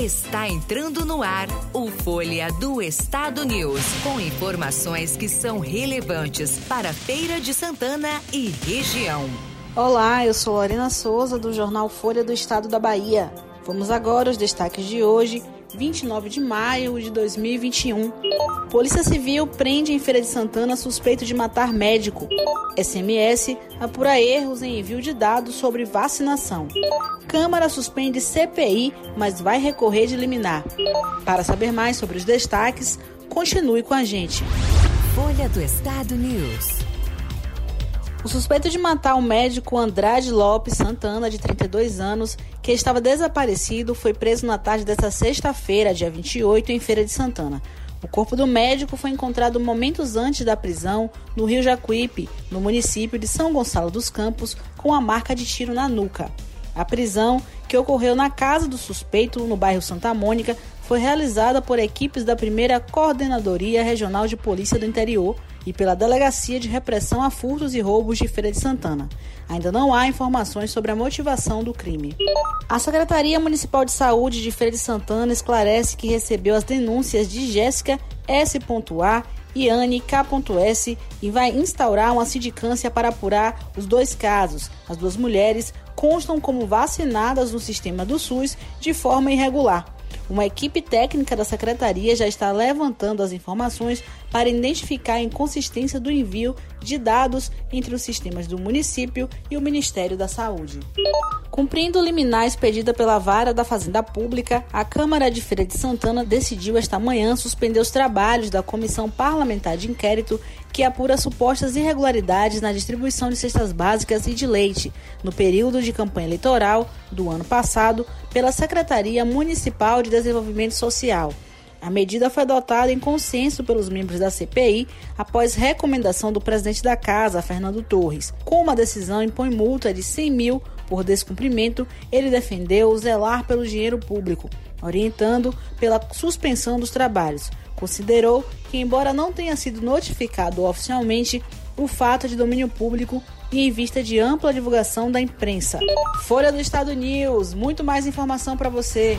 Está entrando no ar o Folha do Estado News, com informações que são relevantes para Feira de Santana e região. Olá, eu sou Lorena Souza do jornal Folha do Estado da Bahia. Vamos agora aos destaques de hoje 29 de maio de 2021. Polícia Civil prende em Feira de Santana suspeito de matar médico. SMS apura erros em envio de dados sobre vacinação. Câmara suspende CPI, mas vai recorrer de liminar. Para saber mais sobre os destaques, continue com a gente. Folha do Estado News. O suspeito de matar o médico Andrade Lopes Santana, de 32 anos, que estava desaparecido, foi preso na tarde desta sexta-feira, dia 28, em Feira de Santana. O corpo do médico foi encontrado momentos antes da prisão no Rio Jacuípe, no município de São Gonçalo dos Campos, com a marca de tiro na nuca. A prisão, que ocorreu na casa do suspeito, no bairro Santa Mônica, foi realizada por equipes da primeira Coordenadoria Regional de Polícia do Interior e pela Delegacia de Repressão a Furtos e Roubos de Feira de Santana. Ainda não há informações sobre a motivação do crime. A Secretaria Municipal de Saúde de Feira de Santana esclarece que recebeu as denúncias de Jéssica S.A. e Anne K.S. e vai instaurar uma sindicância para apurar os dois casos. As duas mulheres constam como vacinadas no sistema do SUS de forma irregular. Uma equipe técnica da secretaria já está levantando as informações para identificar a inconsistência do envio de dados entre os sistemas do município e o Ministério da Saúde. Cumprindo liminar expedida pela Vara da Fazenda Pública, a Câmara de Feira de Santana decidiu esta manhã suspender os trabalhos da Comissão Parlamentar de Inquérito que apura supostas irregularidades na distribuição de cestas básicas e de leite no período de campanha eleitoral do ano passado pela Secretaria Municipal de Desenvolvimento Social. A medida foi adotada em consenso pelos membros da CPI após recomendação do presidente da casa, Fernando Torres. Como a decisão impõe multa de 100 mil por descumprimento, ele defendeu zelar pelo dinheiro público, orientando pela suspensão dos trabalhos. Considerou que, embora não tenha sido notificado oficialmente, o fato de domínio público e em vista de ampla divulgação da imprensa. Folha do Estado News, muito mais informação para você.